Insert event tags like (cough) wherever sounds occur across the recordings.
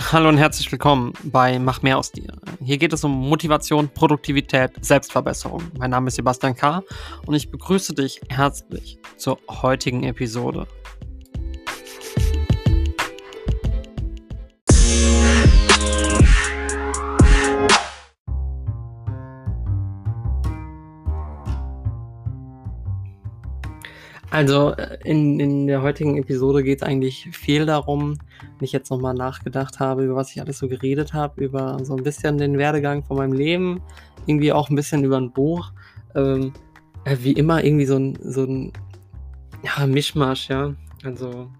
Hallo und herzlich willkommen bei Mach mehr aus dir. Hier geht es um Motivation, Produktivität, Selbstverbesserung. Mein Name ist Sebastian K. und ich begrüße dich herzlich zur heutigen Episode. Also äh, in, in der heutigen Episode geht es eigentlich viel darum, wenn ich jetzt nochmal nachgedacht habe, über was ich alles so geredet habe, über so ein bisschen den Werdegang von meinem Leben, irgendwie auch ein bisschen über ein Buch. Ähm, äh, wie immer irgendwie so ein, so ein ja, Mischmasch, ja. Also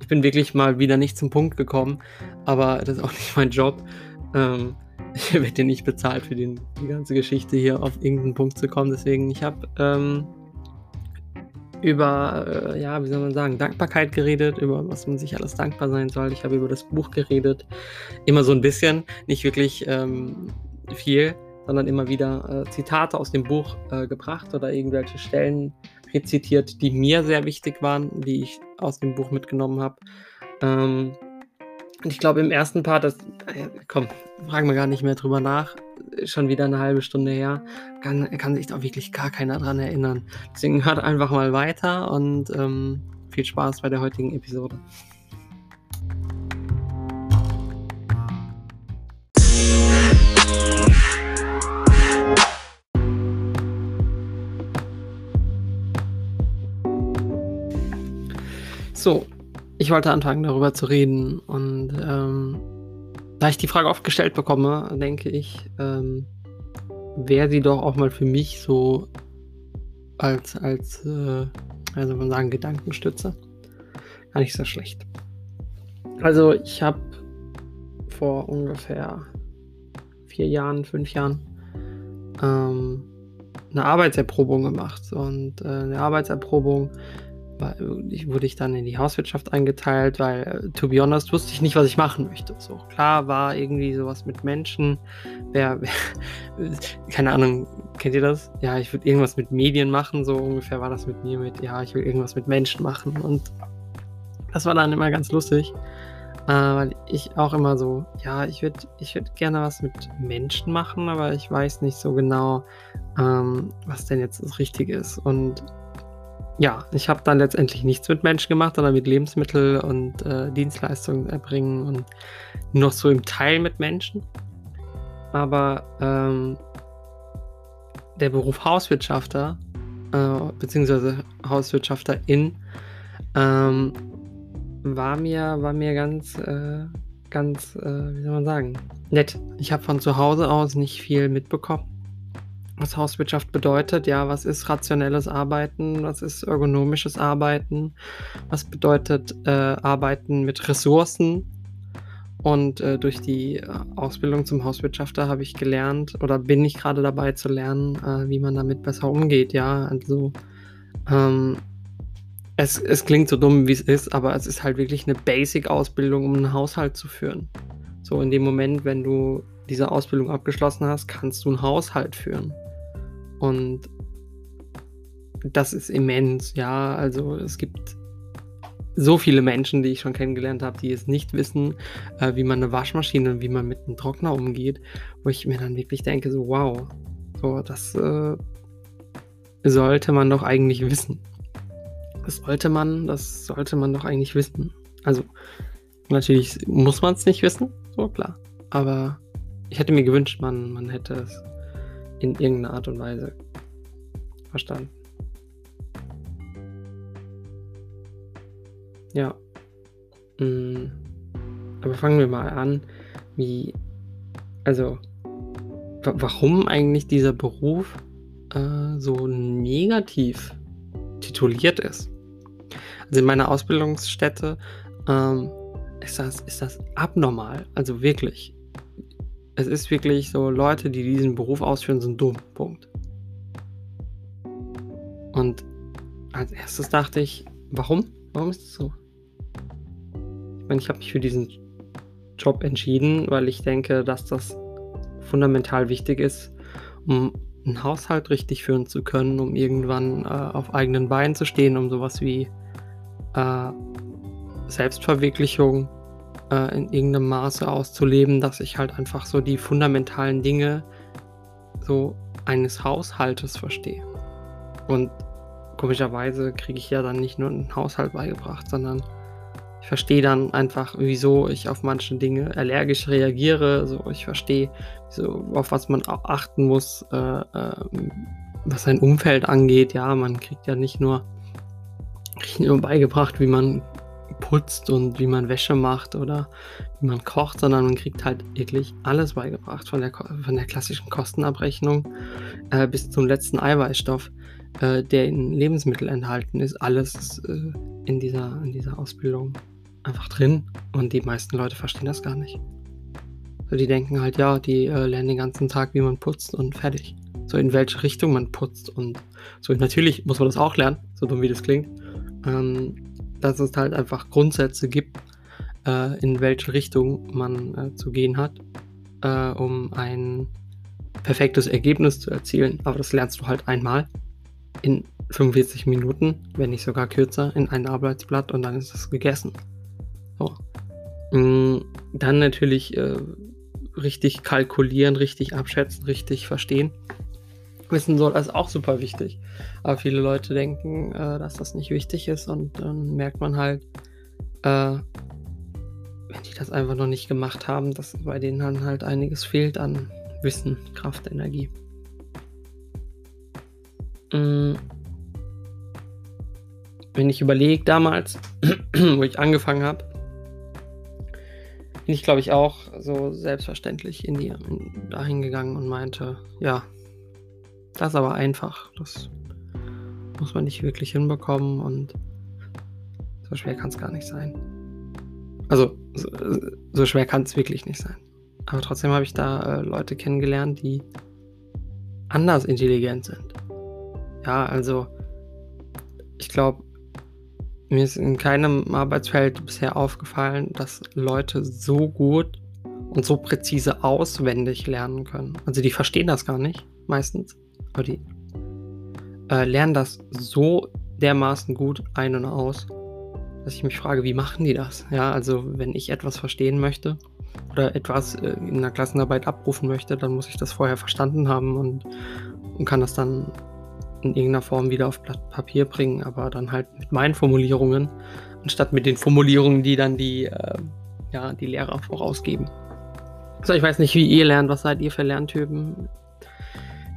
ich bin wirklich mal wieder nicht zum Punkt gekommen, aber das ist auch nicht mein Job. Ähm, (laughs) ich werde dir nicht bezahlt für den, die ganze Geschichte hier auf irgendeinen Punkt zu kommen. Deswegen, ich habe ähm, über, äh, ja, wie soll man sagen, Dankbarkeit geredet, über was man sich alles dankbar sein soll. Ich habe über das Buch geredet. Immer so ein bisschen, nicht wirklich ähm, viel, sondern immer wieder äh, Zitate aus dem Buch äh, gebracht oder irgendwelche Stellen rezitiert, die mir sehr wichtig waren, die ich aus dem Buch mitgenommen habe. Ähm, und ich glaube, im ersten Part, das, äh, komm, fragen wir gar nicht mehr drüber nach, schon wieder eine halbe Stunde her, kann, kann sich da wirklich gar keiner dran erinnern. Deswegen hört einfach mal weiter und ähm, viel Spaß bei der heutigen Episode. So, ich wollte anfangen darüber zu reden und ähm, da ich die Frage oft gestellt bekomme, denke ich, ähm, wäre sie doch auch mal für mich so als, als äh, also man sagen, Gedankenstütze. Gar nicht so schlecht. Also ich habe vor ungefähr vier Jahren, fünf Jahren ähm, eine Arbeitserprobung gemacht. Und äh, eine Arbeitserprobung wurde ich dann in die Hauswirtschaft eingeteilt, weil, äh, to be honest, wusste ich nicht, was ich machen möchte. So, klar war irgendwie sowas mit Menschen. Wer, (laughs) wer keine Ahnung, kennt ihr das? Ja, ich würde irgendwas mit Medien machen, so ungefähr war das mit mir mit, ja, ich will irgendwas mit Menschen machen. Und das war dann immer ganz lustig, äh, weil ich auch immer so, ja, ich würde ich würd gerne was mit Menschen machen, aber ich weiß nicht so genau, ähm, was denn jetzt das Richtige ist. Und ja, ich habe dann letztendlich nichts mit Menschen gemacht, sondern mit Lebensmittel und äh, Dienstleistungen erbringen und noch so im Teil mit Menschen. Aber ähm, der Beruf Hauswirtschafter, äh, beziehungsweise Hauswirtschafterin, ähm, war mir, war mir ganz, äh, ganz, äh, wie soll man sagen, nett. Ich habe von zu Hause aus nicht viel mitbekommen was Hauswirtschaft bedeutet. Ja, was ist rationelles Arbeiten? Was ist ergonomisches Arbeiten? Was bedeutet äh, Arbeiten mit Ressourcen? Und äh, durch die äh, Ausbildung zum Hauswirtschafter habe ich gelernt oder bin ich gerade dabei zu lernen, äh, wie man damit besser umgeht. Ja, also ähm, es, es klingt so dumm, wie es ist, aber es ist halt wirklich eine Basic-Ausbildung, um einen Haushalt zu führen. So in dem Moment, wenn du diese Ausbildung abgeschlossen hast, kannst du einen Haushalt führen. Und das ist immens, ja. Also es gibt so viele Menschen, die ich schon kennengelernt habe, die es nicht wissen, äh, wie man eine Waschmaschine und wie man mit einem Trockner umgeht, wo ich mir dann wirklich denke, so wow, so das äh, sollte man doch eigentlich wissen. Das sollte man, das sollte man doch eigentlich wissen. Also natürlich muss man es nicht wissen, so klar. Aber ich hätte mir gewünscht, man, man hätte es in irgendeiner Art und Weise verstanden. Ja. Mm. Aber fangen wir mal an, wie, also, warum eigentlich dieser Beruf äh, so negativ tituliert ist. Also in meiner Ausbildungsstätte ähm, ist, das, ist das abnormal, also wirklich es ist wirklich so, Leute, die diesen Beruf ausführen, sind dumm. Punkt. Und als erstes dachte ich, warum? Warum ist das so? Ich meine, ich habe mich für diesen Job entschieden, weil ich denke, dass das fundamental wichtig ist, um einen Haushalt richtig führen zu können, um irgendwann äh, auf eigenen Beinen zu stehen, um sowas wie äh, Selbstverwirklichung äh, in irgendeinem Maße auszuleben, dass ich halt einfach so die fundamentalen Dinge so eines Haushaltes verstehe. Und komischerweise kriege ich ja dann nicht nur einen Haushalt beigebracht, sondern ich verstehe dann einfach, wieso ich auf manche Dinge allergisch reagiere. So, ich verstehe, so, auf was man achten muss, äh, äh, was sein Umfeld angeht. Ja, man kriegt ja nicht nur, nicht nur beigebracht, wie man putzt und wie man Wäsche macht oder wie man kocht, sondern man kriegt halt wirklich alles beigebracht, von der, von der klassischen Kostenabrechnung äh, bis zum letzten Eiweißstoff, äh, der in Lebensmitteln enthalten ist. Alles äh, in, dieser, in dieser Ausbildung einfach drin und die meisten Leute verstehen das gar nicht. So, die denken halt, ja, die äh, lernen den ganzen Tag, wie man putzt und fertig. So in welche Richtung man putzt und so. Natürlich muss man das auch lernen, so dumm wie das klingt. Ähm, dass es halt einfach Grundsätze gibt, äh, in welche Richtung man äh, zu gehen hat, äh, um ein perfektes Ergebnis zu erzielen. Aber das lernst du halt einmal in 45 Minuten, wenn nicht sogar kürzer, in ein Arbeitsblatt und dann ist es gegessen. So. Mm, dann natürlich äh, richtig kalkulieren, richtig abschätzen, richtig verstehen. Wissen soll, ist auch super wichtig. Aber viele Leute denken, äh, dass das nicht wichtig ist und dann merkt man halt, äh, wenn die das einfach noch nicht gemacht haben, dass bei denen dann halt einiges fehlt an Wissen, Kraft, Energie. Mhm. Wenn ich überlege, damals, (clears throat) wo ich angefangen habe, bin ich, glaube ich, auch so selbstverständlich in die, in, dahin gegangen und meinte, ja, das ist aber einfach. Das muss man nicht wirklich hinbekommen und so schwer kann es gar nicht sein. Also, so, so schwer kann es wirklich nicht sein. Aber trotzdem habe ich da äh, Leute kennengelernt, die anders intelligent sind. Ja, also, ich glaube, mir ist in keinem Arbeitsfeld bisher aufgefallen, dass Leute so gut und so präzise auswendig lernen können. Also die verstehen das gar nicht, meistens. Aber die äh, lernen das so dermaßen gut ein und aus, dass ich mich frage, wie machen die das? Ja, also wenn ich etwas verstehen möchte oder etwas äh, in einer Klassenarbeit abrufen möchte, dann muss ich das vorher verstanden haben und, und kann das dann in irgendeiner Form wieder auf Blatt Papier bringen, aber dann halt mit meinen Formulierungen, anstatt mit den Formulierungen, die dann die, äh, ja, die Lehrer vorausgeben. So, ich weiß nicht, wie ihr lernt, was seid ihr für Lerntypen?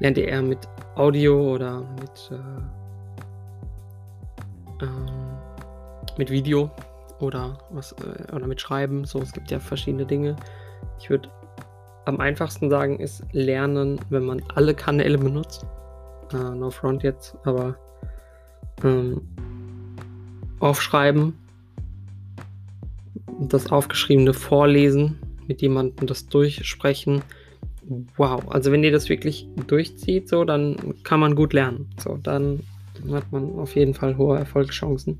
Lernt ihr eher mit Audio oder mit, äh, ähm, mit Video oder was äh, oder mit Schreiben? So, es gibt ja verschiedene Dinge. Ich würde am einfachsten sagen, ist Lernen, wenn man alle Kanäle benutzt äh, No Front jetzt, aber ähm, aufschreiben, das Aufgeschriebene vorlesen, mit jemandem das durchsprechen. Wow, also wenn ihr das wirklich durchzieht, so, dann kann man gut lernen. So, dann hat man auf jeden Fall hohe Erfolgschancen.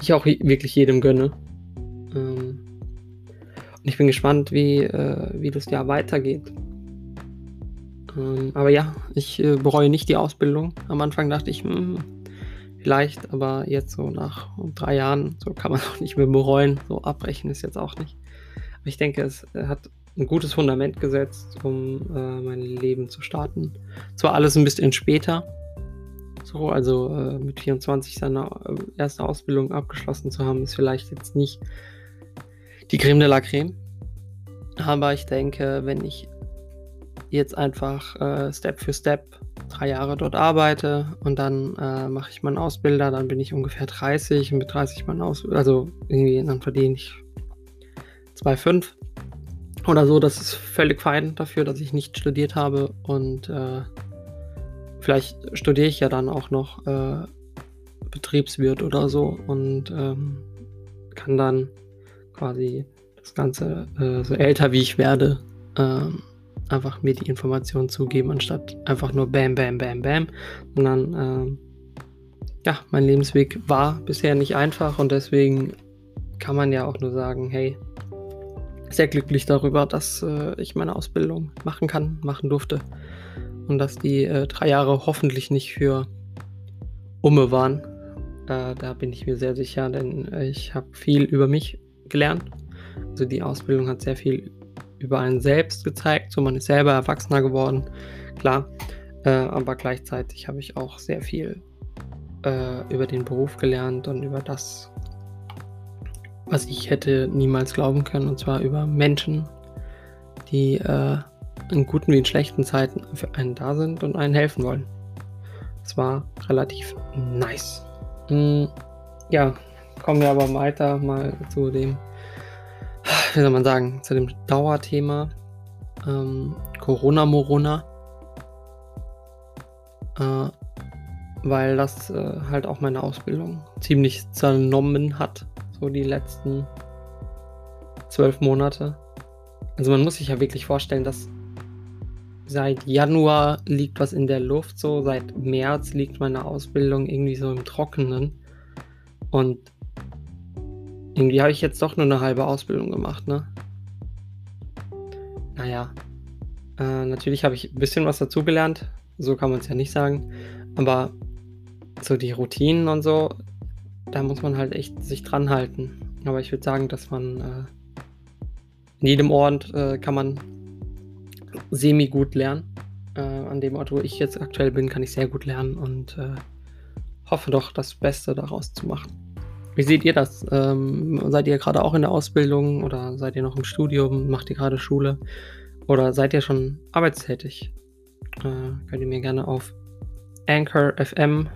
Ich auch wirklich jedem gönne. Ähm, und ich bin gespannt, wie, äh, wie das Jahr weitergeht. Ähm, aber ja, ich äh, bereue nicht die Ausbildung. Am Anfang dachte ich, hm, vielleicht, aber jetzt so nach drei Jahren, so kann man (laughs) auch nicht mehr bereuen. So abbrechen ist jetzt auch nicht. Aber ich denke, es äh, hat ein gutes Fundament gesetzt, um äh, mein Leben zu starten. Zwar alles ein bisschen später, so, also äh, mit 24 seine äh, erste Ausbildung abgeschlossen zu haben, ist vielleicht jetzt nicht die Creme de la Creme. Aber ich denke, wenn ich jetzt einfach äh, Step für Step drei Jahre dort arbeite und dann äh, mache ich meinen Ausbilder, dann bin ich ungefähr 30 und mit 30 meinen Ausbilder, also irgendwie, dann verdiene ich 2,5 oder so. Das ist völlig fein dafür, dass ich nicht studiert habe und äh, vielleicht studiere ich ja dann auch noch äh, Betriebswirt oder so und ähm, kann dann quasi das Ganze äh, so älter wie ich werde ähm, einfach mir die Informationen zugeben, anstatt einfach nur Bam, Bam, Bam, Bam. Sondern ähm, ja, mein Lebensweg war bisher nicht einfach und deswegen kann man ja auch nur sagen, hey, sehr glücklich darüber, dass äh, ich meine Ausbildung machen kann, machen durfte. Und dass die äh, drei Jahre hoffentlich nicht für Umme waren. Äh, da bin ich mir sehr sicher, denn ich habe viel über mich gelernt. Also die Ausbildung hat sehr viel über einen selbst gezeigt. So man ist selber erwachsener geworden, klar. Äh, aber gleichzeitig habe ich auch sehr viel äh, über den Beruf gelernt und über das, was ich hätte niemals glauben können. Und zwar über Menschen, die äh, in guten wie in schlechten Zeiten für einen da sind und einen helfen wollen. Das war relativ nice. Mm, ja, kommen wir aber weiter mal zu dem, wie soll man sagen, zu dem Dauerthema ähm, Corona-Morona. Äh, weil das äh, halt auch meine Ausbildung ziemlich zernommen hat, so die letzten zwölf Monate. Also man muss sich ja wirklich vorstellen, dass seit Januar liegt was in der Luft, so seit März liegt meine Ausbildung irgendwie so im Trockenen. Und irgendwie habe ich jetzt doch nur eine halbe Ausbildung gemacht, ne? Naja. Äh, natürlich habe ich ein bisschen was dazugelernt. So kann man es ja nicht sagen. Aber so die Routinen und so, da muss man halt echt sich dran halten. Aber ich würde sagen, dass man äh, in jedem Ort äh, kann man semi gut lernen. Äh, an dem Ort, wo ich jetzt aktuell bin, kann ich sehr gut lernen und äh, hoffe doch, das Beste daraus zu machen. Wie seht ihr das? Ähm, seid ihr gerade auch in der Ausbildung oder seid ihr noch im Studium? Macht ihr gerade Schule? Oder seid ihr schon arbeitstätig? Äh, könnt ihr mir gerne auf Anchor FM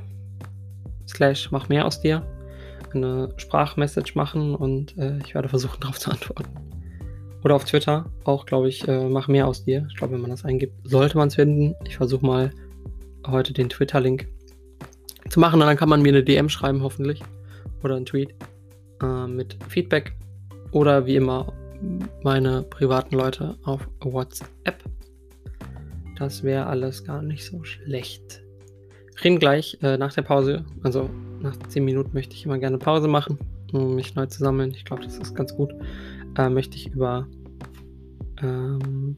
slash mach mehr aus dir eine Sprachmessage machen und äh, ich werde versuchen (laughs) darauf zu antworten. Oder auf Twitter auch, glaube ich, äh, mach mehr aus dir. Ich glaube, wenn man das eingibt, sollte man es finden. Ich versuche mal heute den Twitter-Link zu machen und dann kann man mir eine DM schreiben, hoffentlich. Oder einen Tweet äh, mit Feedback. Oder wie immer meine privaten Leute auf WhatsApp. Das wäre alles gar nicht so schlecht. Reden gleich äh, nach der Pause, also nach 10 Minuten möchte ich immer gerne Pause machen, um mich neu zu sammeln. Ich glaube, das ist ganz gut. Äh, möchte ich über ähm,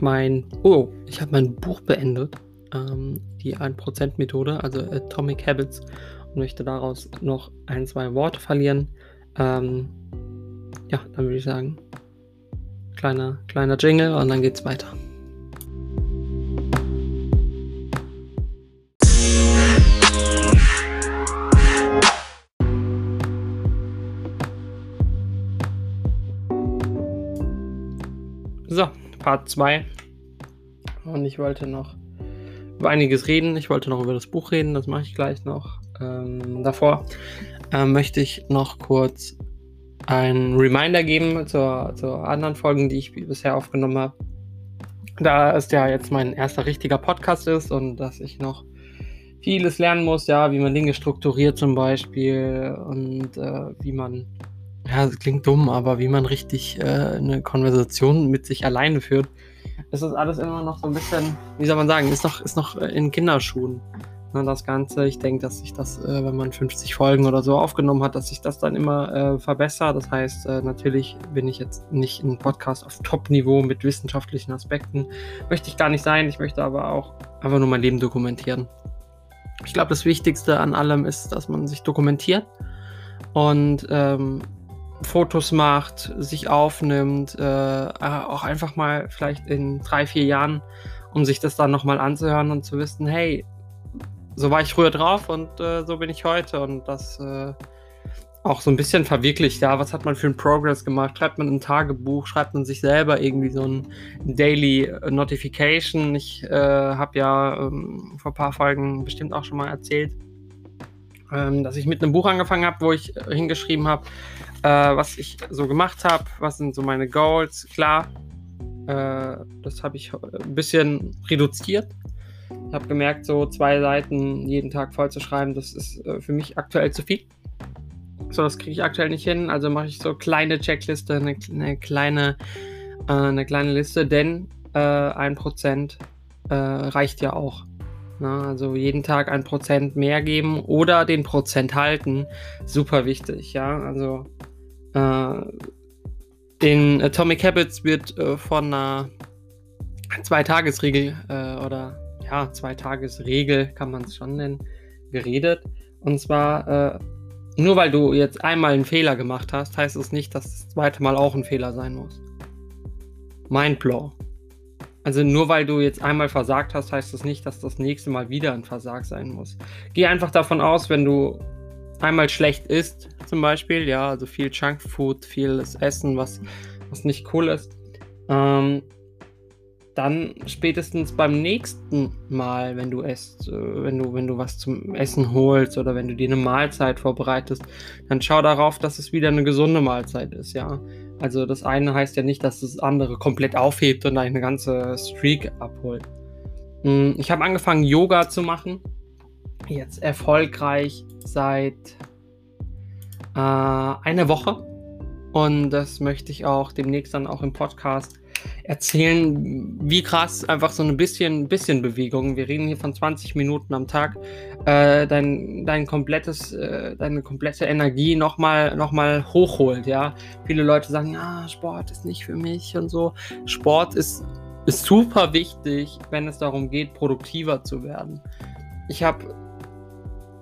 mein. Oh, ich habe mein Buch beendet. Ähm, die 1%-Methode, also Atomic Habits, und möchte daraus noch ein, zwei Worte verlieren. Ähm, ja, dann würde ich sagen, kleiner, kleiner Jingle und dann geht's weiter. So, Part 2. Und ich wollte noch über einiges reden. Ich wollte noch über das Buch reden, das mache ich gleich noch. Ähm, davor äh, möchte ich noch kurz einen Reminder geben zur, zur anderen Folgen, die ich bisher aufgenommen habe. Da es ja jetzt mein erster richtiger Podcast ist und dass ich noch vieles lernen muss, ja, wie man Dinge strukturiert zum Beispiel und äh, wie man ja, klingt dumm, aber wie man richtig äh, eine Konversation mit sich alleine führt, ist das alles immer noch so ein bisschen, wie soll man sagen, ist noch, ist noch in Kinderschuhen. Ne, das Ganze, ich denke, dass sich das, äh, wenn man 50 Folgen oder so aufgenommen hat, dass sich das dann immer äh, verbessert. Das heißt, äh, natürlich bin ich jetzt nicht ein Podcast auf Top-Niveau mit wissenschaftlichen Aspekten. Möchte ich gar nicht sein. Ich möchte aber auch einfach nur mein Leben dokumentieren. Ich glaube, das Wichtigste an allem ist, dass man sich dokumentiert und ähm, Fotos macht, sich aufnimmt, äh, auch einfach mal vielleicht in drei, vier Jahren, um sich das dann nochmal anzuhören und zu wissen, hey, so war ich früher drauf und äh, so bin ich heute und das äh, auch so ein bisschen verwirklicht. Ja, was hat man für einen Progress gemacht? Schreibt man ein Tagebuch? Schreibt man sich selber irgendwie so ein Daily Notification? Ich äh, habe ja ähm, vor ein paar Folgen bestimmt auch schon mal erzählt, ähm, dass ich mit einem Buch angefangen habe, wo ich hingeschrieben habe, äh, was ich so gemacht habe, was sind so meine Goals. Klar, äh, das habe ich ein bisschen reduziert. Ich habe gemerkt, so zwei Seiten jeden Tag voll zu schreiben, das ist äh, für mich aktuell zu viel. So, das kriege ich aktuell nicht hin. Also mache ich so kleine Checkliste, eine, eine kleine, äh, eine kleine Liste, denn äh, ein Prozent äh, reicht ja auch. Ne? also jeden Tag ein Prozent mehr geben oder den Prozent halten, super wichtig. Ja, also äh, in Atomic Habits wird äh, von einer Zwei-Tages-Regel äh, oder ja, Zwei-Tages-Regel kann man es schon nennen, geredet. Und zwar äh, nur weil du jetzt einmal einen Fehler gemacht hast, heißt es nicht, dass das zweite Mal auch ein Fehler sein muss. Mindblow. Also nur weil du jetzt einmal versagt hast, heißt das nicht, dass das nächste Mal wieder ein Versag sein muss. Geh einfach davon aus, wenn du einmal schlecht isst, zum Beispiel, ja, also viel Junkfood, vieles Essen, was, was nicht cool ist, ähm, dann spätestens beim nächsten Mal, wenn du esst, äh, wenn du, wenn du was zum Essen holst oder wenn du dir eine Mahlzeit vorbereitest, dann schau darauf, dass es wieder eine gesunde Mahlzeit ist, ja. Also das eine heißt ja nicht, dass das andere komplett aufhebt und eine ganze Streak abholt. Hm, ich habe angefangen, Yoga zu machen. Jetzt erfolgreich seit äh, einer Woche. Und das möchte ich auch demnächst dann auch im Podcast erzählen, wie krass einfach so ein bisschen, bisschen Bewegung. Wir reden hier von 20 Minuten am Tag. Äh, dein, dein komplettes, äh, deine komplette Energie nochmal noch mal hochholt, ja. Viele Leute sagen, ja, Sport ist nicht für mich und so. Sport ist, ist super wichtig, wenn es darum geht, produktiver zu werden. Ich habe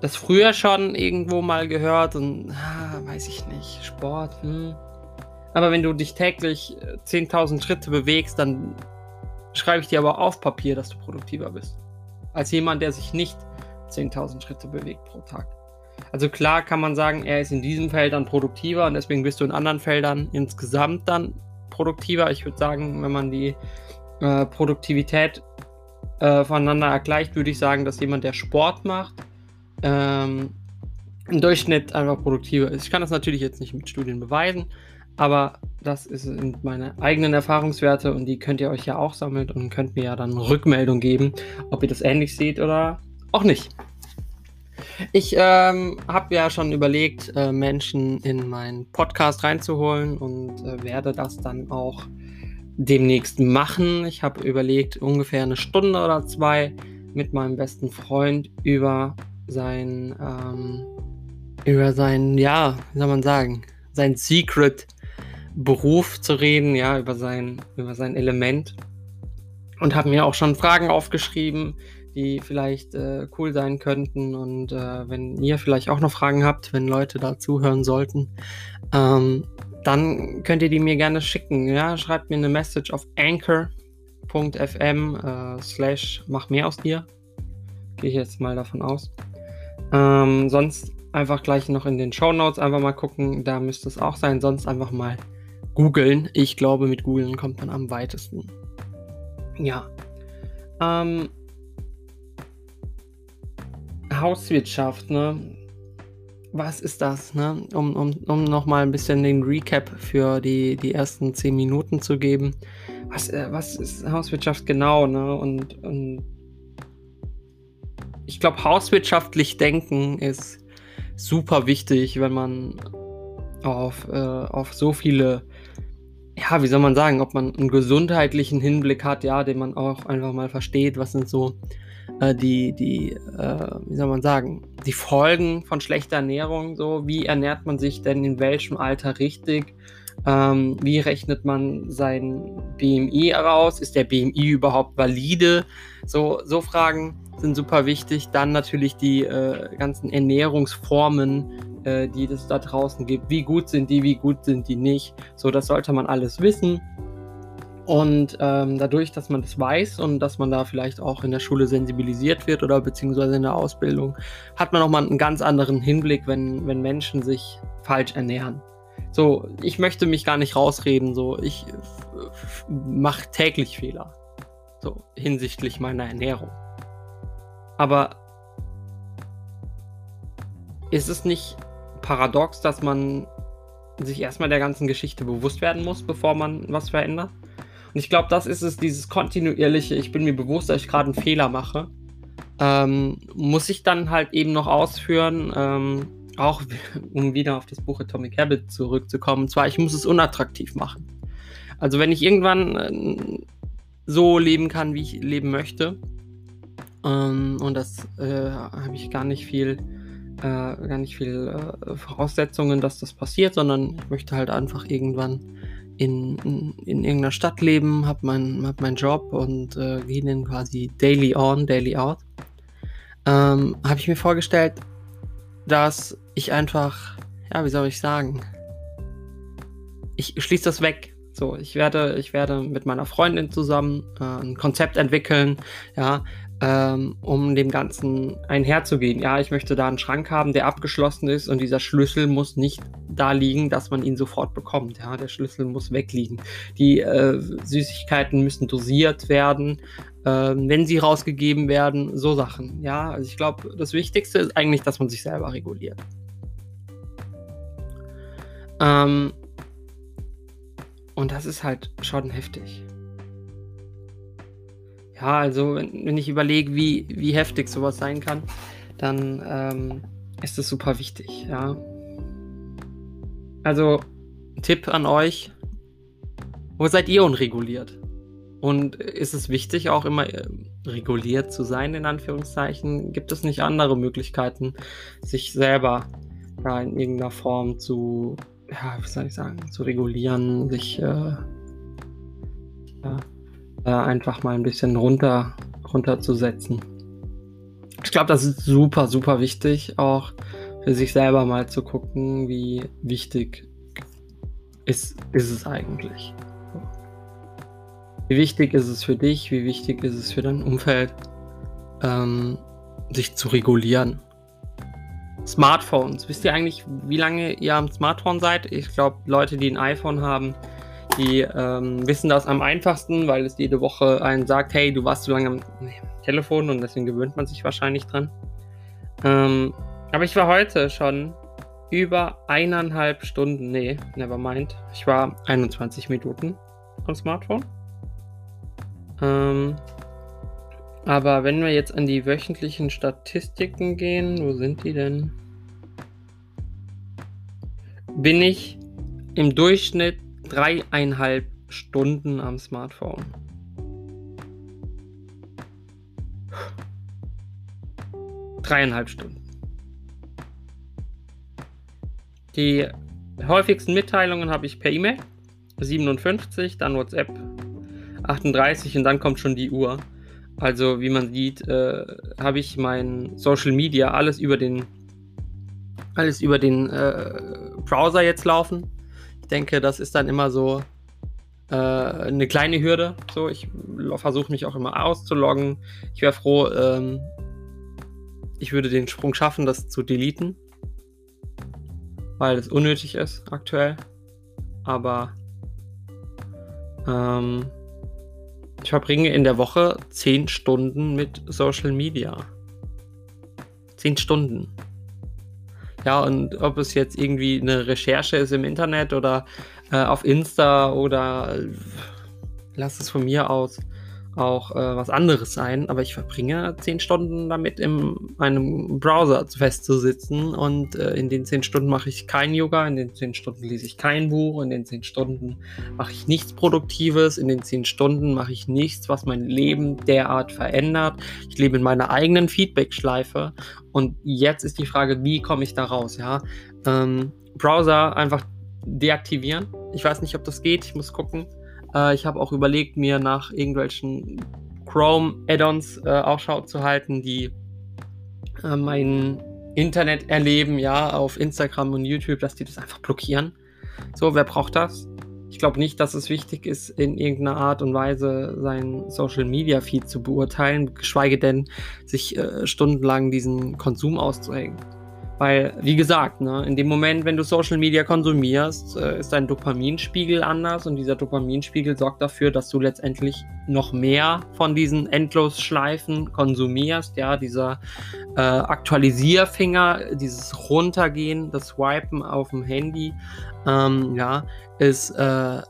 das früher schon irgendwo mal gehört und ah, weiß ich nicht, Sport, hm aber wenn du dich täglich 10.000 äh, Schritte bewegst, dann schreibe ich dir aber auf Papier, dass du produktiver bist. Als jemand, der sich nicht 10.000 Schritte bewegt pro Tag. Also klar kann man sagen, er ist in diesem Feld dann produktiver und deswegen bist du in anderen Feldern insgesamt dann produktiver. Ich würde sagen, wenn man die äh, Produktivität äh, voneinander ergleicht, würde ich sagen, dass jemand, der Sport macht, ähm, im Durchschnitt einfach produktiver ist. Ich kann das natürlich jetzt nicht mit Studien beweisen, aber das sind meine eigenen Erfahrungswerte und die könnt ihr euch ja auch sammeln und könnt mir ja dann Rückmeldung geben, ob ihr das ähnlich seht oder auch nicht. Ich ähm, habe ja schon überlegt, äh, Menschen in meinen Podcast reinzuholen und äh, werde das dann auch demnächst machen. Ich habe überlegt, ungefähr eine Stunde oder zwei mit meinem besten Freund über sein, ähm, über sein, ja, wie soll man sagen, sein Secret Beruf zu reden, ja, über sein, über sein Element. Und habe mir auch schon Fragen aufgeschrieben, die vielleicht äh, cool sein könnten. Und äh, wenn ihr vielleicht auch noch Fragen habt, wenn Leute da zuhören sollten, ähm, dann könnt ihr die mir gerne schicken. Ja? Schreibt mir eine Message auf anchor.fm äh, slash mach mehr aus dir. Gehe ich jetzt mal davon aus. Ähm, sonst einfach gleich noch in den Show Notes einfach mal gucken, da müsste es auch sein. Sonst einfach mal googeln. Ich glaube, mit googeln kommt man am weitesten. Ja. Ähm, Hauswirtschaft, ne? Was ist das, ne? Um, um, um nochmal ein bisschen den Recap für die, die ersten zehn Minuten zu geben. Was, äh, was ist Hauswirtschaft genau, ne? Und, und ich glaube, hauswirtschaftlich denken ist super wichtig, wenn man auf, äh, auf so viele ja, wie soll man sagen, ob man einen gesundheitlichen Hinblick hat, ja, den man auch einfach mal versteht, was sind so äh, die, die, äh, wie soll man sagen, die Folgen von schlechter Ernährung, so, wie ernährt man sich denn in welchem Alter richtig, ähm, wie rechnet man sein BMI heraus, ist der BMI überhaupt valide, so, so Fragen sind super wichtig, dann natürlich die äh, ganzen Ernährungsformen, äh, die es da draußen gibt. Wie gut sind die, wie gut sind die nicht. So, das sollte man alles wissen. Und ähm, dadurch, dass man das weiß und dass man da vielleicht auch in der Schule sensibilisiert wird oder beziehungsweise in der Ausbildung, hat man nochmal einen ganz anderen Hinblick, wenn, wenn Menschen sich falsch ernähren. So, ich möchte mich gar nicht rausreden, so, ich mache täglich Fehler. So, hinsichtlich meiner Ernährung. Aber ist es nicht paradox, dass man sich erstmal der ganzen Geschichte bewusst werden muss, bevor man was verändert. Und ich glaube, das ist es, dieses kontinuierliche, ich bin mir bewusst, dass ich gerade einen Fehler mache. Ähm, muss ich dann halt eben noch ausführen, ähm, auch (laughs) um wieder auf das Buch Atomic Habit zurückzukommen. Und zwar, ich muss es unattraktiv machen. Also wenn ich irgendwann äh, so leben kann, wie ich leben möchte, ähm, und das äh, habe ich gar nicht viel äh, gar nicht viel äh, Voraussetzungen, dass das passiert, sondern ich möchte halt einfach irgendwann in, in, in irgendeiner Stadt leben, habe meinen hab mein Job und äh, gehe dann quasi daily on, daily out. Ähm, habe ich mir vorgestellt, dass ich einfach, ja, wie soll ich sagen, ich schließe das weg. So, ich werde, ich werde mit meiner Freundin zusammen äh, ein Konzept entwickeln, ja, ähm, um dem Ganzen einherzugehen. Ja, ich möchte da einen Schrank haben, der abgeschlossen ist und dieser Schlüssel muss nicht da liegen, dass man ihn sofort bekommt. Ja, der Schlüssel muss wegliegen. Die äh, Süßigkeiten müssen dosiert werden, äh, wenn sie rausgegeben werden, so Sachen. Ja, also ich glaube, das Wichtigste ist eigentlich, dass man sich selber reguliert. Ähm, und das ist halt schon heftig. Ja, also wenn, ich überlege, wie, wie heftig sowas sein kann, dann ähm, ist es super wichtig, ja. Also, Tipp an euch, wo seid ihr unreguliert? Und ist es wichtig, auch immer äh, reguliert zu sein, in Anführungszeichen? Gibt es nicht andere Möglichkeiten, sich selber ja, in irgendeiner Form zu, ja, wie soll ich sagen, zu regulieren, sich äh, ja, äh, einfach mal ein bisschen runter, runterzusetzen. Ich glaube, das ist super, super wichtig, auch für sich selber mal zu gucken, wie wichtig ist, ist es eigentlich. Wie wichtig ist es für dich, wie wichtig ist es für dein Umfeld, ähm, sich zu regulieren. Smartphones. Wisst ihr eigentlich, wie lange ihr am Smartphone seid? Ich glaube, Leute, die ein iPhone haben, die ähm, wissen das am einfachsten, weil es jede Woche einen sagt, hey, du warst zu lange am Telefon und deswegen gewöhnt man sich wahrscheinlich dran. Ähm, aber ich war heute schon über eineinhalb Stunden, nee, never mind. Ich war 21 Minuten am Smartphone. Ähm, aber wenn wir jetzt an die wöchentlichen Statistiken gehen, wo sind die denn? Bin ich im Durchschnitt dreieinhalb Stunden am Smartphone. Dreieinhalb Stunden. Die häufigsten Mitteilungen habe ich per E-Mail. 57, dann WhatsApp 38 und dann kommt schon die Uhr. Also wie man sieht, äh, habe ich mein Social Media alles über den alles über den äh, Browser jetzt laufen. Ich denke, das ist dann immer so äh, eine kleine Hürde. So, ich versuche mich auch immer auszuloggen. Ich wäre froh, ähm, ich würde den Sprung schaffen, das zu deleten, weil es unnötig ist aktuell. Aber ähm, ich verbringe in der Woche 10 Stunden mit Social Media. 10 Stunden. Ja, und ob es jetzt irgendwie eine Recherche ist im Internet oder äh, auf Insta oder äh, lass es von mir aus auch äh, was anderes sein, aber ich verbringe zehn Stunden damit, in einem Browser festzusitzen und äh, in den zehn Stunden mache ich kein Yoga, in den zehn Stunden lese ich kein Buch, in den zehn Stunden mache ich nichts Produktives, in den zehn Stunden mache ich nichts, was mein Leben derart verändert. Ich lebe in meiner eigenen Feedback-Schleife und jetzt ist die Frage, wie komme ich da raus? Ja, ähm, Browser einfach deaktivieren. Ich weiß nicht, ob das geht. Ich muss gucken. Äh, ich habe auch überlegt, mir nach irgendwelchen Chrome-Add-ons äh, Ausschau zu halten, die äh, mein Internet erleben, ja, auf Instagram und YouTube, dass die das einfach blockieren. So, wer braucht das? Ich glaube nicht, dass es wichtig ist, in irgendeiner Art und Weise seinen Social Media Feed zu beurteilen, geschweige denn sich äh, stundenlang diesen Konsum auszuhängen. Weil, wie gesagt, ne, in dem Moment, wenn du Social Media konsumierst, äh, ist dein Dopaminspiegel anders und dieser Dopaminspiegel sorgt dafür, dass du letztendlich noch mehr von diesen Endlosschleifen konsumierst. Ja, dieser äh, Aktualisierfinger, dieses Runtergehen, das Swipen auf dem Handy, ähm, ja, ist äh,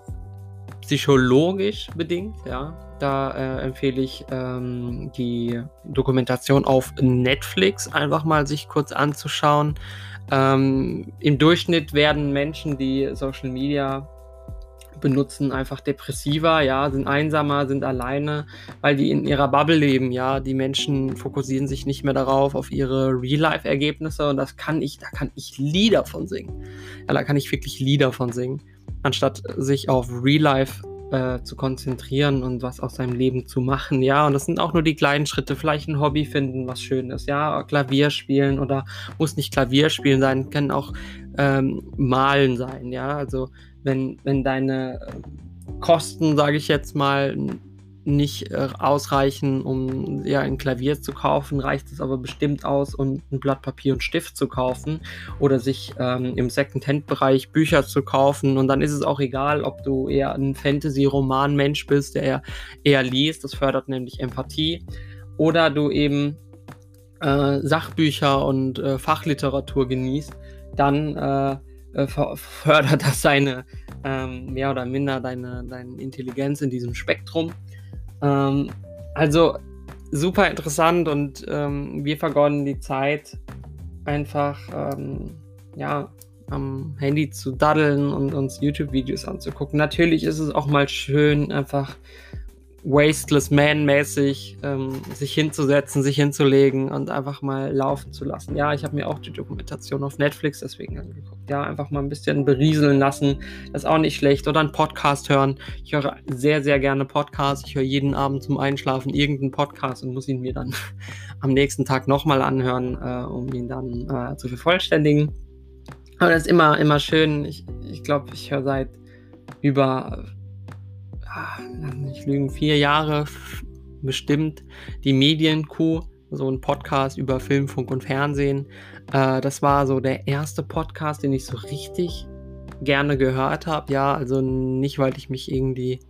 psychologisch bedingt, ja. Da äh, empfehle ich ähm, die Dokumentation auf Netflix einfach mal sich kurz anzuschauen. Ähm, Im Durchschnitt werden Menschen, die Social Media benutzen, einfach depressiver, ja, sind einsamer, sind alleine, weil die in ihrer Bubble leben, ja. Die Menschen fokussieren sich nicht mehr darauf, auf ihre Real-Life-Ergebnisse und das kann ich, da kann ich Lieder von singen. Ja, da kann ich wirklich Lieder von singen, anstatt sich auf Real-Life äh, zu konzentrieren und was aus seinem Leben zu machen, ja. Und das sind auch nur die kleinen Schritte. Vielleicht ein Hobby finden, was schön ist, ja. Klavier spielen oder muss nicht Klavier spielen sein, kann auch ähm, Malen sein, ja. Also wenn, wenn deine ähm, Kosten, sage ich jetzt mal, nicht äh, ausreichen, um ja ein Klavier zu kaufen, reicht es aber bestimmt aus, um ein Blatt Papier und Stift zu kaufen oder sich ähm, im Second-Hand-Bereich Bücher zu kaufen. Und dann ist es auch egal, ob du eher ein Fantasy-Roman-Mensch bist, der eher, eher liest, das fördert nämlich Empathie, oder du eben äh, Sachbücher und äh, Fachliteratur genießt, dann äh, äh, fördert das deine ähm, mehr oder minder deine, deine Intelligenz in diesem Spektrum. Ähm, also super interessant und ähm, wir vergonnen die Zeit einfach ähm, ja am Handy zu daddeln und uns YouTube-Videos anzugucken. Natürlich ist es auch mal schön, einfach Wasteless Man-mäßig ähm, sich hinzusetzen, sich hinzulegen und einfach mal laufen zu lassen. Ja, ich habe mir auch die Dokumentation auf Netflix deswegen angeguckt. Ja, einfach mal ein bisschen berieseln lassen. Das ist auch nicht schlecht. Oder einen Podcast hören. Ich höre sehr, sehr gerne Podcasts. Ich höre jeden Abend zum Einschlafen irgendeinen Podcast und muss ihn mir dann (laughs) am nächsten Tag nochmal anhören, äh, um ihn dann äh, zu vervollständigen. Aber das ist immer, immer schön. Ich glaube, ich, glaub, ich höre seit über lass mich lügen, vier Jahre bestimmt die Medienkuh, so ein Podcast über Film, Funk und Fernsehen. Äh, das war so der erste Podcast, den ich so richtig gerne gehört habe. Ja, also nicht, weil ich mich irgendwie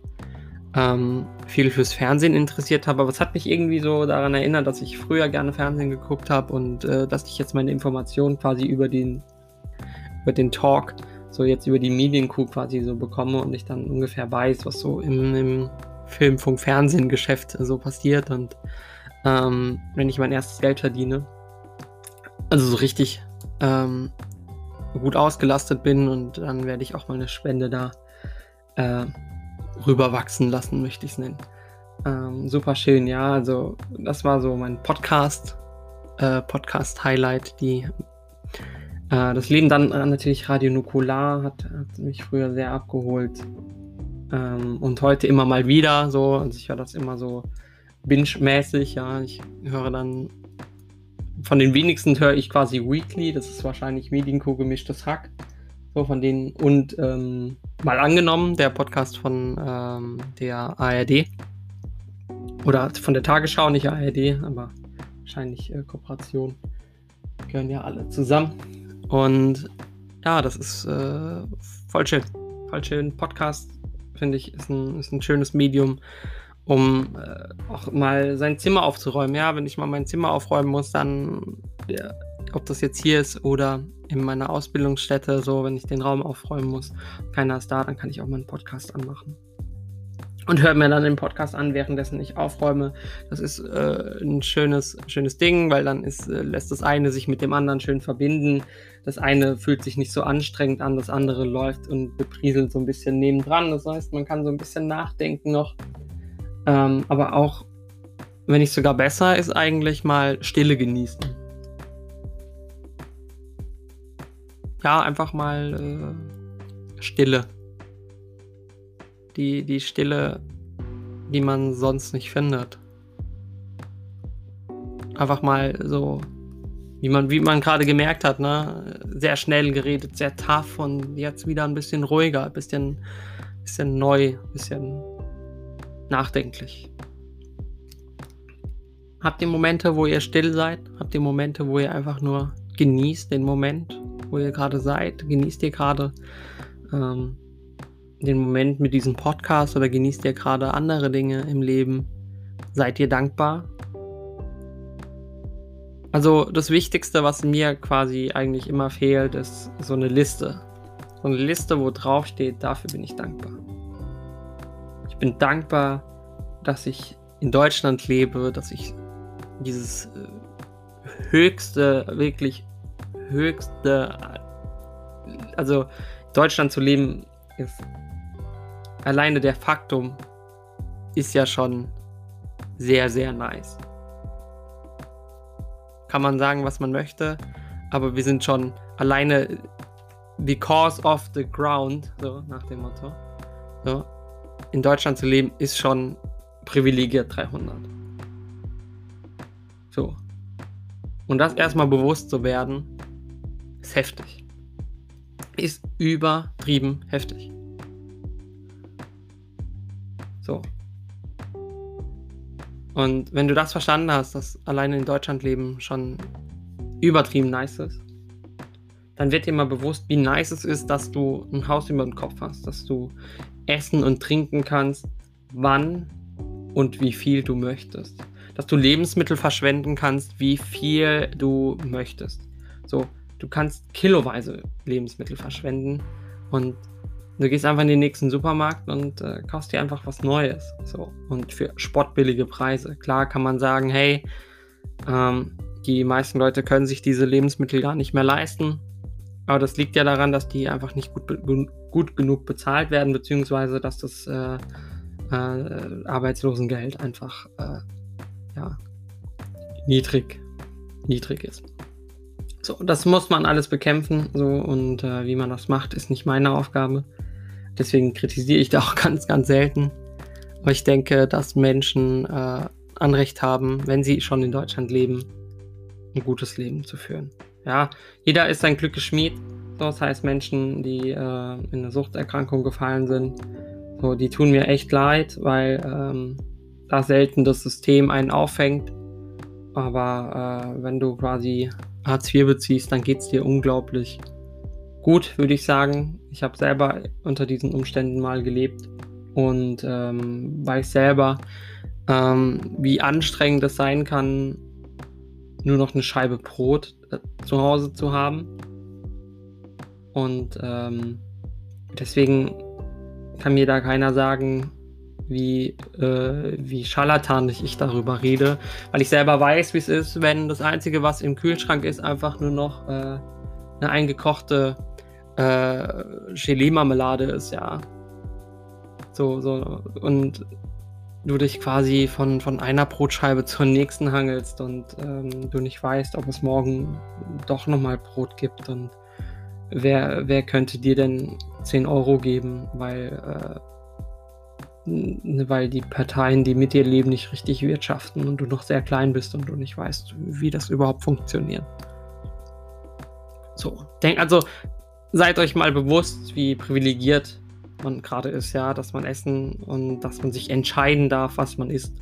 ähm, viel fürs Fernsehen interessiert habe, aber es hat mich irgendwie so daran erinnert, dass ich früher gerne Fernsehen geguckt habe und äh, dass ich jetzt meine Informationen quasi über den, über den Talk so jetzt über die Medienkuh quasi so bekomme und ich dann ungefähr weiß, was so im, im Film, Funk, Fernsehen-Geschäft so passiert und ähm, wenn ich mein erstes Geld verdiene, also so richtig ähm, gut ausgelastet bin und dann werde ich auch mal eine Spende da äh, rüberwachsen lassen, möchte ich es nennen. Ähm, super schön, ja. Also das war so mein Podcast, äh, Podcast-Highlight, die äh, das Leben dann äh, natürlich Radio Nukular hat, hat, mich früher sehr abgeholt. Ähm, und heute immer mal wieder so. Also ich höre das immer so binge-mäßig, ja. Ich höre dann von den wenigsten höre ich quasi Weekly, das ist wahrscheinlich Medienco gemischtes Hack. So von denen und ähm, mal angenommen, der Podcast von ähm, der ARD. Oder von der Tagesschau, nicht ARD, aber wahrscheinlich äh, Kooperation. Gehören ja alle zusammen. Und ja, das ist äh, voll schön. Voll schön. Podcast, finde ich, ist ein, ist ein schönes Medium, um äh, auch mal sein Zimmer aufzuräumen. Ja, wenn ich mal mein Zimmer aufräumen muss, dann, ja, ob das jetzt hier ist oder in meiner Ausbildungsstätte, so, wenn ich den Raum aufräumen muss, keiner ist da, dann kann ich auch mal einen Podcast anmachen und höre mir dann den Podcast an, währenddessen ich aufräume. Das ist äh, ein schönes, schönes Ding, weil dann ist, äh, lässt das eine sich mit dem anderen schön verbinden. Das eine fühlt sich nicht so anstrengend an, das andere läuft und beprieselt so ein bisschen nebendran. Das heißt, man kann so ein bisschen nachdenken noch. Ähm, aber auch, wenn nicht sogar besser, ist eigentlich mal Stille genießen. Ja, einfach mal äh, Stille die, die Stille, die man sonst nicht findet. Einfach mal so, wie man, wie man gerade gemerkt hat, ne? Sehr schnell geredet, sehr tough und jetzt wieder ein bisschen ruhiger, ein bisschen, bisschen neu, ein bisschen nachdenklich. Habt ihr Momente, wo ihr still seid? Habt ihr Momente, wo ihr einfach nur genießt den Moment, wo ihr gerade seid? Genießt ihr gerade ähm, den Moment mit diesem Podcast oder genießt ihr gerade andere Dinge im Leben? Seid ihr dankbar? Also das Wichtigste, was mir quasi eigentlich immer fehlt, ist so eine Liste. So eine Liste, wo drauf steht, dafür bin ich dankbar. Ich bin dankbar, dass ich in Deutschland lebe, dass ich dieses äh, höchste, wirklich höchste, also Deutschland zu leben ist alleine der Faktum ist ja schon sehr, sehr nice. Kann man sagen, was man möchte, aber wir sind schon alleine because of the ground, so nach dem Motto. So, in Deutschland zu leben, ist schon privilegiert 300. So. Und das erstmal bewusst zu werden, ist heftig. Ist übertrieben heftig. So. Und wenn du das verstanden hast, dass alleine in Deutschland leben schon übertrieben nice ist, dann wird dir mal bewusst, wie nice es ist, dass du ein Haus über dem Kopf hast, dass du essen und trinken kannst, wann und wie viel du möchtest. Dass du Lebensmittel verschwenden kannst, wie viel du möchtest. So, du kannst kiloweise Lebensmittel verschwenden und du gehst einfach in den nächsten Supermarkt und äh, kaufst dir einfach was Neues. So, und für spottbillige Preise. Klar kann man sagen, hey, ähm, die meisten Leute können sich diese Lebensmittel gar nicht mehr leisten. Aber das liegt ja daran, dass die einfach nicht gut, gut genug bezahlt werden, beziehungsweise dass das äh, äh, Arbeitslosengeld einfach äh, ja, niedrig, niedrig ist. So, das muss man alles bekämpfen, so und äh, wie man das macht, ist nicht meine Aufgabe. Deswegen kritisiere ich da auch (laughs) ganz, ganz selten. Aber ich denke, dass Menschen äh, Anrecht haben, wenn sie schon in Deutschland leben, ein gutes Leben zu führen. Ja, jeder ist sein Glück geschmied. das heißt, Menschen, die äh, in eine Suchterkrankung gefallen sind, so, die tun mir echt leid, weil ähm, da selten das System einen auffängt. Aber äh, wenn du quasi Hartz IV beziehst, dann geht es dir unglaublich gut, würde ich sagen. Ich habe selber unter diesen Umständen mal gelebt und ähm, weiß selber, ähm, wie anstrengend es sein kann, nur noch eine Scheibe Brot äh, zu Hause zu haben. Und ähm, deswegen kann mir da keiner sagen, wie, äh, wie scharlatanig ich darüber rede, weil ich selber weiß, wie es ist, wenn das Einzige, was im Kühlschrank ist, einfach nur noch äh, eine eingekochte äh, Gelee-Marmelade ist, ja. So, so, und du dich quasi von, von einer Brotscheibe zur nächsten hangelst und ähm, du nicht weißt, ob es morgen doch nochmal Brot gibt und wer, wer könnte dir denn 10 Euro geben, weil, äh, weil die Parteien, die mit dir leben, nicht richtig wirtschaften und du noch sehr klein bist und du nicht weißt, wie das überhaupt funktioniert. So, denk also, seid euch mal bewusst, wie privilegiert man gerade ist, ja, dass man essen und dass man sich entscheiden darf, was man isst.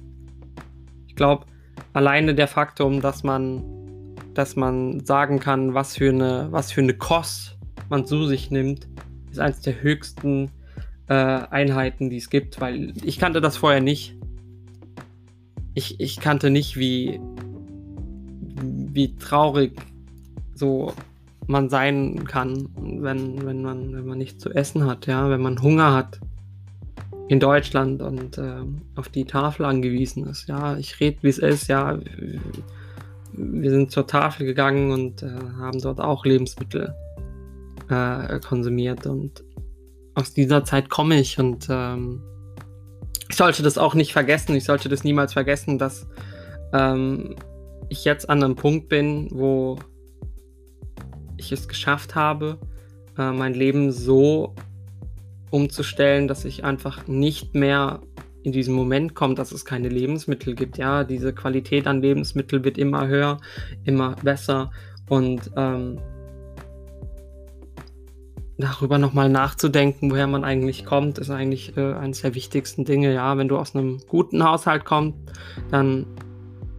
Ich glaube, alleine der Faktum, dass man, dass man sagen kann, was für eine, was für eine Kost man zu sich nimmt, ist eines der höchsten äh, Einheiten, die es gibt, weil ich kannte das vorher nicht. Ich, ich kannte nicht, wie, wie traurig so man sein kann, wenn, wenn, man, wenn man nichts zu essen hat, ja, wenn man Hunger hat in Deutschland und äh, auf die Tafel angewiesen ist. Ja, ich rede, wie es ist, ja. Wir sind zur Tafel gegangen und äh, haben dort auch Lebensmittel äh, konsumiert und aus dieser Zeit komme ich und ähm, ich sollte das auch nicht vergessen, ich sollte das niemals vergessen, dass ähm, ich jetzt an einem Punkt bin, wo ich es geschafft habe, äh, mein Leben so umzustellen, dass ich einfach nicht mehr in diesen Moment komme, dass es keine Lebensmittel gibt. Ja, diese Qualität an Lebensmitteln wird immer höher, immer besser und ähm, darüber nochmal nachzudenken, woher man eigentlich kommt, ist eigentlich äh, eines der wichtigsten Dinge. Ja, wenn du aus einem guten Haushalt kommst, dann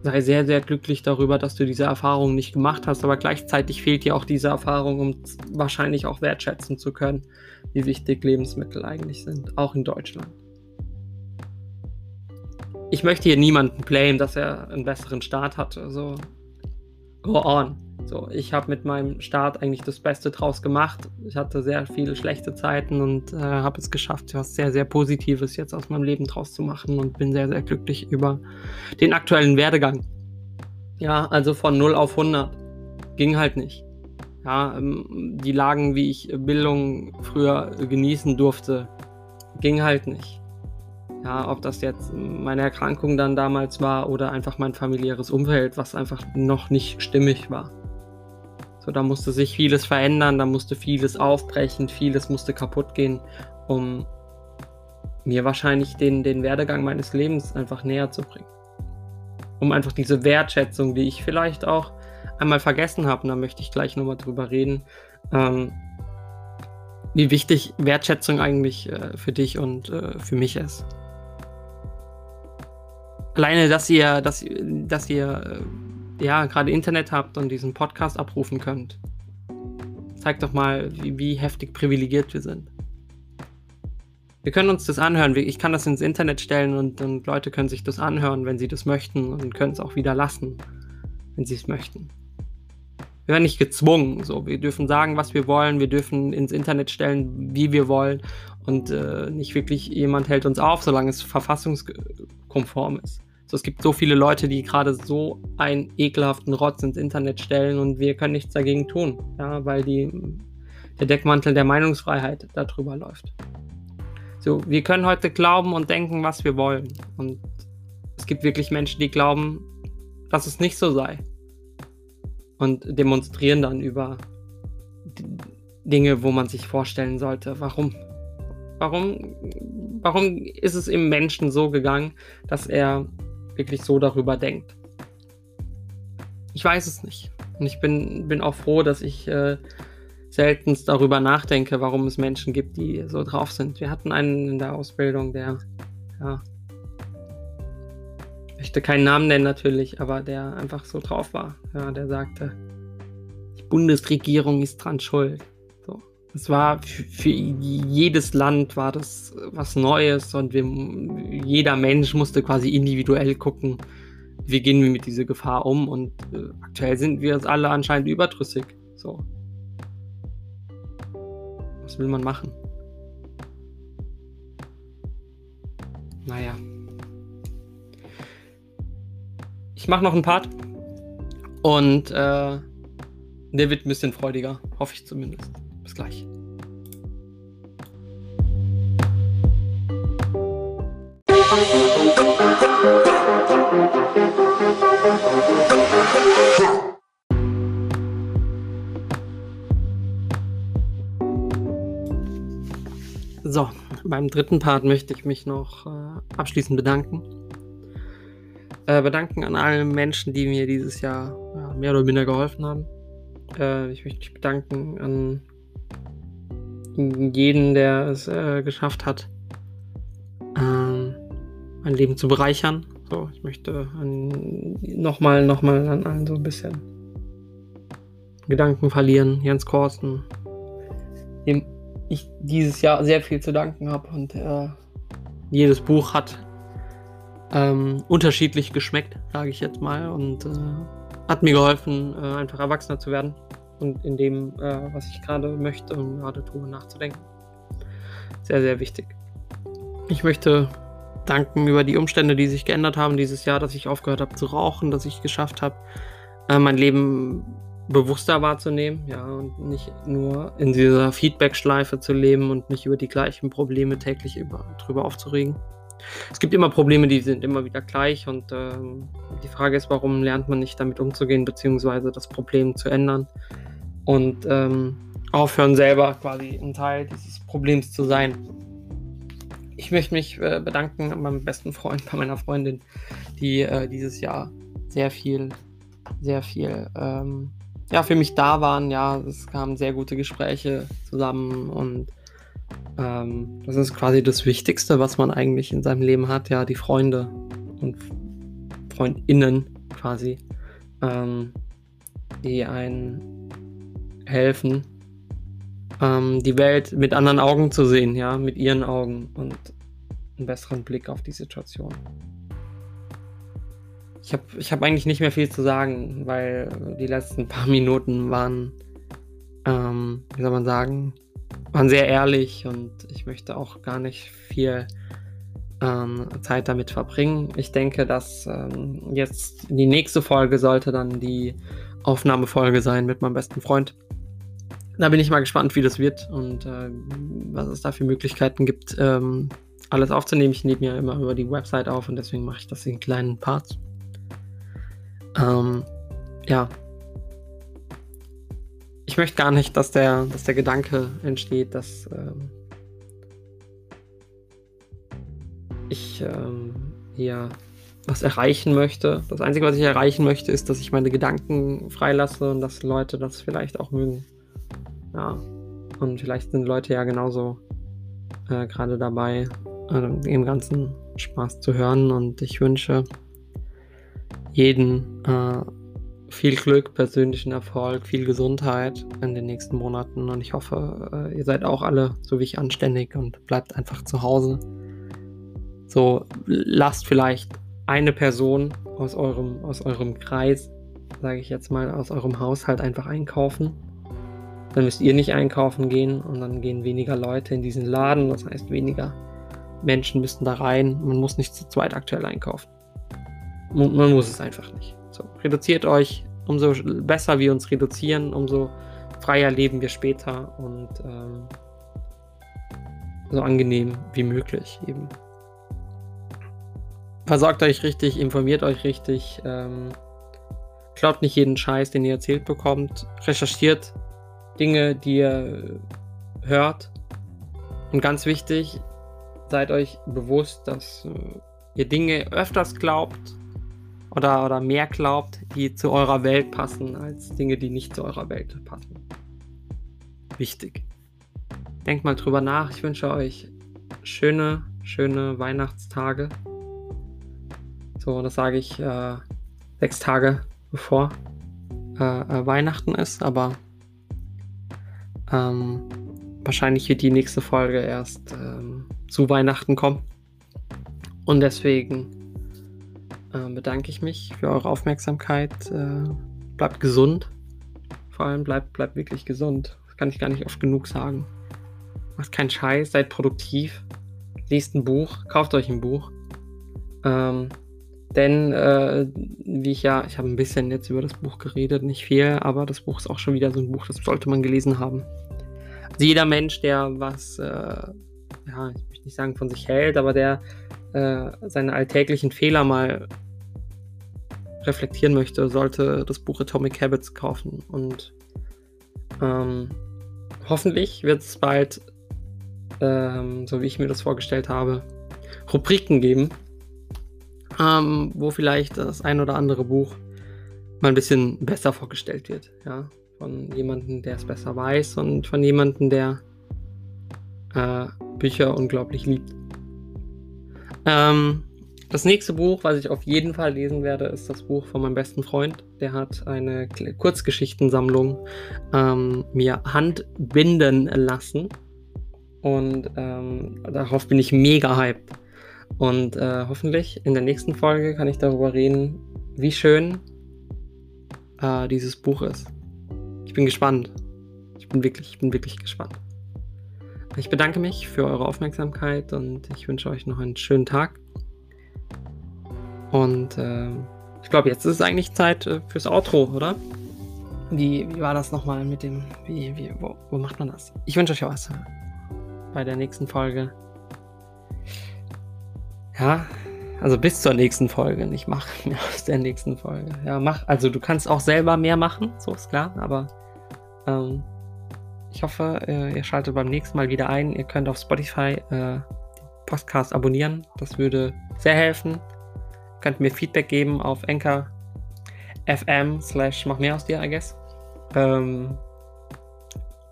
sei sehr, sehr glücklich darüber, dass du diese Erfahrung nicht gemacht hast, aber gleichzeitig fehlt dir auch diese Erfahrung, um wahrscheinlich auch wertschätzen zu können, wie wichtig Lebensmittel eigentlich sind, auch in Deutschland. Ich möchte hier niemanden blamen, dass er einen besseren Start hat. Also, go on. So, ich habe mit meinem Start eigentlich das Beste draus gemacht. Ich hatte sehr viele schlechte Zeiten und äh, habe es geschafft, was sehr, sehr Positives jetzt aus meinem Leben draus zu machen und bin sehr, sehr glücklich über den aktuellen Werdegang. Ja, also von 0 auf 100 ging halt nicht. Ja, ähm, die Lagen, wie ich Bildung früher genießen durfte, ging halt nicht. Ja, ob das jetzt meine Erkrankung dann damals war oder einfach mein familiäres Umfeld, was einfach noch nicht stimmig war. So, da musste sich vieles verändern, da musste vieles aufbrechen, vieles musste kaputt gehen, um mir wahrscheinlich den, den Werdegang meines Lebens einfach näher zu bringen. Um einfach diese Wertschätzung, die ich vielleicht auch einmal vergessen habe, und da möchte ich gleich nochmal drüber reden, ähm, wie wichtig Wertschätzung eigentlich äh, für dich und äh, für mich ist. Alleine, dass ihr, dass, dass ihr äh, ja gerade Internet habt und diesen Podcast abrufen könnt, zeigt doch mal, wie, wie heftig privilegiert wir sind. Wir können uns das anhören. Ich kann das ins Internet stellen und, und Leute können sich das anhören, wenn sie das möchten und können es auch wieder lassen, wenn sie es möchten. Wir werden nicht gezwungen. So, wir dürfen sagen, was wir wollen. Wir dürfen ins Internet stellen, wie wir wollen. Und äh, nicht wirklich jemand hält uns auf, solange es verfassungskonform ist. So, es gibt so viele Leute, die gerade so einen ekelhaften Rotz ins Internet stellen und wir können nichts dagegen tun, ja, weil die, der Deckmantel der Meinungsfreiheit darüber läuft. So, wir können heute glauben und denken, was wir wollen. Und es gibt wirklich Menschen, die glauben, dass es nicht so sei. Und demonstrieren dann über Dinge, wo man sich vorstellen sollte, warum. Warum, warum ist es im Menschen so gegangen, dass er wirklich so darüber denkt? Ich weiß es nicht. Und ich bin, bin auch froh, dass ich äh, selten darüber nachdenke, warum es Menschen gibt, die so drauf sind. Wir hatten einen in der Ausbildung, der, ja, ich möchte keinen Namen nennen natürlich, aber der einfach so drauf war. Ja, der sagte, die Bundesregierung ist dran schuld. Es war für, für jedes Land war das was Neues und wir, jeder Mensch musste quasi individuell gucken, wie gehen wir mit dieser Gefahr um und äh, aktuell sind wir uns alle anscheinend überdrüssig. So. Was will man machen? Naja. Ich mache noch einen Part. Und äh, der wird ein bisschen freudiger. Hoffe ich zumindest. Bis gleich. So, beim dritten Part möchte ich mich noch äh, abschließend bedanken. Äh, bedanken an alle Menschen, die mir dieses Jahr ja, mehr oder minder geholfen haben. Äh, ich möchte mich bedanken an jeden, der es äh, geschafft hat, ähm, mein Leben zu bereichern. So, ich möchte nochmal noch mal an allen so ein bisschen Gedanken verlieren. Jens Korsten, dem ich dieses Jahr sehr viel zu danken habe und äh, jedes Buch hat ähm, unterschiedlich geschmeckt, sage ich jetzt mal, und äh, hat mir geholfen, äh, einfach erwachsener zu werden und in dem, äh, was ich gerade möchte und gerade tue, nachzudenken. Sehr, sehr wichtig. Ich möchte danken über die Umstände, die sich geändert haben dieses Jahr, dass ich aufgehört habe zu rauchen, dass ich geschafft habe, äh, mein Leben bewusster wahrzunehmen, ja, und nicht nur in dieser Feedback-Schleife zu leben und nicht über die gleichen Probleme täglich über, drüber aufzuregen. Es gibt immer Probleme, die sind immer wieder gleich und ähm, die Frage ist, warum lernt man nicht damit umzugehen, beziehungsweise das Problem zu ändern und ähm, aufhören, selber quasi ein Teil dieses Problems zu sein. Ich möchte mich äh, bedanken an meinem besten Freund, bei meiner Freundin, die äh, dieses Jahr sehr viel, sehr viel ähm, ja, für mich da waren. Ja, es kamen sehr gute Gespräche zusammen und ähm, das ist quasi das Wichtigste, was man eigentlich in seinem Leben hat. Ja, die Freunde und Freundinnen quasi, ähm, die einen helfen, ähm, die Welt mit anderen Augen zu sehen, ja, mit ihren Augen und einen besseren Blick auf die Situation. Ich habe ich hab eigentlich nicht mehr viel zu sagen, weil die letzten paar (laughs) Minuten waren, ähm, wie soll man sagen, waren sehr ehrlich und ich möchte auch gar nicht viel ähm, Zeit damit verbringen. Ich denke, dass ähm, jetzt die nächste Folge sollte dann die Aufnahmefolge sein mit meinem besten Freund. Da bin ich mal gespannt, wie das wird und äh, was es da für Möglichkeiten gibt, ähm, alles aufzunehmen. Ich nehme ja immer über die Website auf und deswegen mache ich das in kleinen Parts. Ähm, ja. Ich möchte gar nicht, dass der, dass der Gedanke entsteht, dass, ähm, ich ähm, hier was erreichen möchte. Das Einzige, was ich erreichen möchte, ist, dass ich meine Gedanken freilasse und dass Leute das vielleicht auch mögen. Ja. Und vielleicht sind Leute ja genauso äh, gerade dabei, äh, im ganzen Spaß zu hören. Und ich wünsche jeden äh, viel Glück, persönlichen Erfolg, viel Gesundheit in den nächsten Monaten. Und ich hoffe, äh, ihr seid auch alle so wie ich anständig und bleibt einfach zu Hause. So, lasst vielleicht eine Person aus eurem, aus eurem Kreis, sage ich jetzt mal, aus eurem Haushalt einfach einkaufen. Dann müsst ihr nicht einkaufen gehen und dann gehen weniger Leute in diesen Laden. Das heißt, weniger Menschen müssten da rein. Man muss nicht zu zweit aktuell einkaufen. Man muss es einfach nicht. So, reduziert euch. Umso besser wir uns reduzieren, umso freier leben wir später und ähm, so angenehm wie möglich eben. Versorgt euch richtig, informiert euch richtig. Ähm, glaubt nicht jeden Scheiß, den ihr erzählt bekommt. Recherchiert Dinge, die ihr hört. Und ganz wichtig, seid euch bewusst, dass äh, ihr Dinge öfters glaubt oder, oder mehr glaubt, die zu eurer Welt passen, als Dinge, die nicht zu eurer Welt passen. Wichtig. Denkt mal drüber nach. Ich wünsche euch schöne, schöne Weihnachtstage. So, das sage ich äh, sechs Tage bevor äh, äh, Weihnachten ist, aber ähm, wahrscheinlich wird die nächste Folge erst ähm, zu Weihnachten kommen. Und deswegen äh, bedanke ich mich für eure Aufmerksamkeit. Äh, bleibt gesund. Vor allem bleibt, bleibt wirklich gesund. Das kann ich gar nicht oft genug sagen. Macht keinen Scheiß, seid produktiv. Lest ein Buch, kauft euch ein Buch. Ähm, denn, äh, wie ich ja, ich habe ein bisschen jetzt über das Buch geredet, nicht viel, aber das Buch ist auch schon wieder so ein Buch, das sollte man gelesen haben. Also jeder Mensch, der was, äh, ja, ich möchte nicht sagen von sich hält, aber der äh, seine alltäglichen Fehler mal reflektieren möchte, sollte das Buch Atomic Habits kaufen. Und ähm, hoffentlich wird es bald, ähm, so wie ich mir das vorgestellt habe, Rubriken geben, ähm, wo vielleicht das ein oder andere Buch mal ein bisschen besser vorgestellt wird. Ja? Von jemandem, der es besser weiß und von jemandem, der äh, Bücher unglaublich liebt. Ähm, das nächste Buch, was ich auf jeden Fall lesen werde, ist das Buch von meinem besten Freund. Der hat eine Kurzgeschichtensammlung ähm, mir handbinden lassen. Und ähm, darauf bin ich mega hyped. Und äh, hoffentlich in der nächsten Folge kann ich darüber reden, wie schön äh, dieses Buch ist. Ich bin gespannt. Ich bin wirklich, ich bin wirklich gespannt. Ich bedanke mich für eure Aufmerksamkeit und ich wünsche euch noch einen schönen Tag. Und äh, ich glaube, jetzt ist es eigentlich Zeit äh, fürs Outro, oder? Wie, wie war das nochmal mit dem, wie, wie, wo, wo macht man das? Ich wünsche euch was bei der nächsten Folge. Ja, also bis zur nächsten Folge. Nicht machen (laughs) mehr aus der nächsten Folge. Ja, mach. Also du kannst auch selber mehr machen, so ist klar. Aber ähm, ich hoffe, äh, ihr schaltet beim nächsten Mal wieder ein. Ihr könnt auf Spotify äh, Podcast abonnieren. Das würde sehr helfen. Könnt mir Feedback geben auf Anchor FM slash mach mehr aus dir, I guess. Ähm,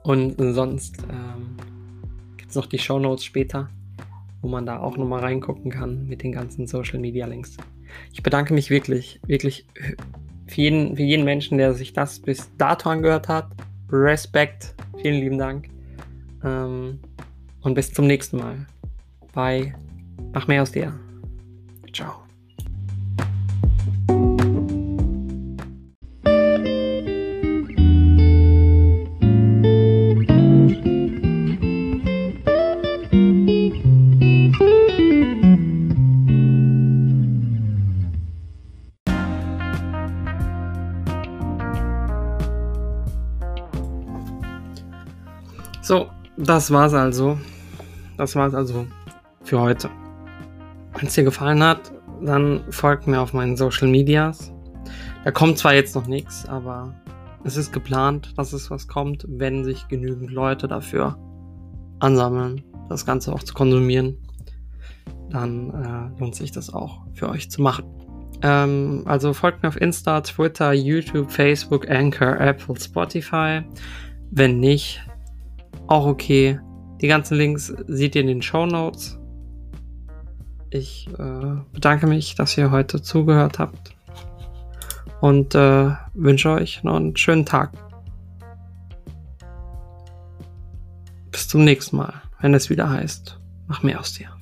und sonst ähm, gibt es noch die Show Notes später wo man da auch nochmal reingucken kann mit den ganzen Social Media Links. Ich bedanke mich wirklich, wirklich für jeden, für jeden Menschen, der sich das bis dato angehört hat. Respekt, vielen lieben Dank. Ähm, und bis zum nächsten Mal. Bye. Mach mehr aus dir. Ciao. Das war's also. Das war's also für heute. Wenn es dir gefallen hat, dann folgt mir auf meinen Social Medias. Da kommt zwar jetzt noch nichts, aber es ist geplant, dass es was kommt, wenn sich genügend Leute dafür ansammeln, das Ganze auch zu konsumieren. dann äh, lohnt sich das auch für euch zu machen. Ähm, also folgt mir auf Insta, Twitter, YouTube, Facebook, Anchor, Apple, Spotify. Wenn nicht, auch okay. Die ganzen Links seht ihr in den Show Notes. Ich äh, bedanke mich, dass ihr heute zugehört habt und äh, wünsche euch noch einen schönen Tag. Bis zum nächsten Mal, wenn es wieder heißt, mach mehr aus dir.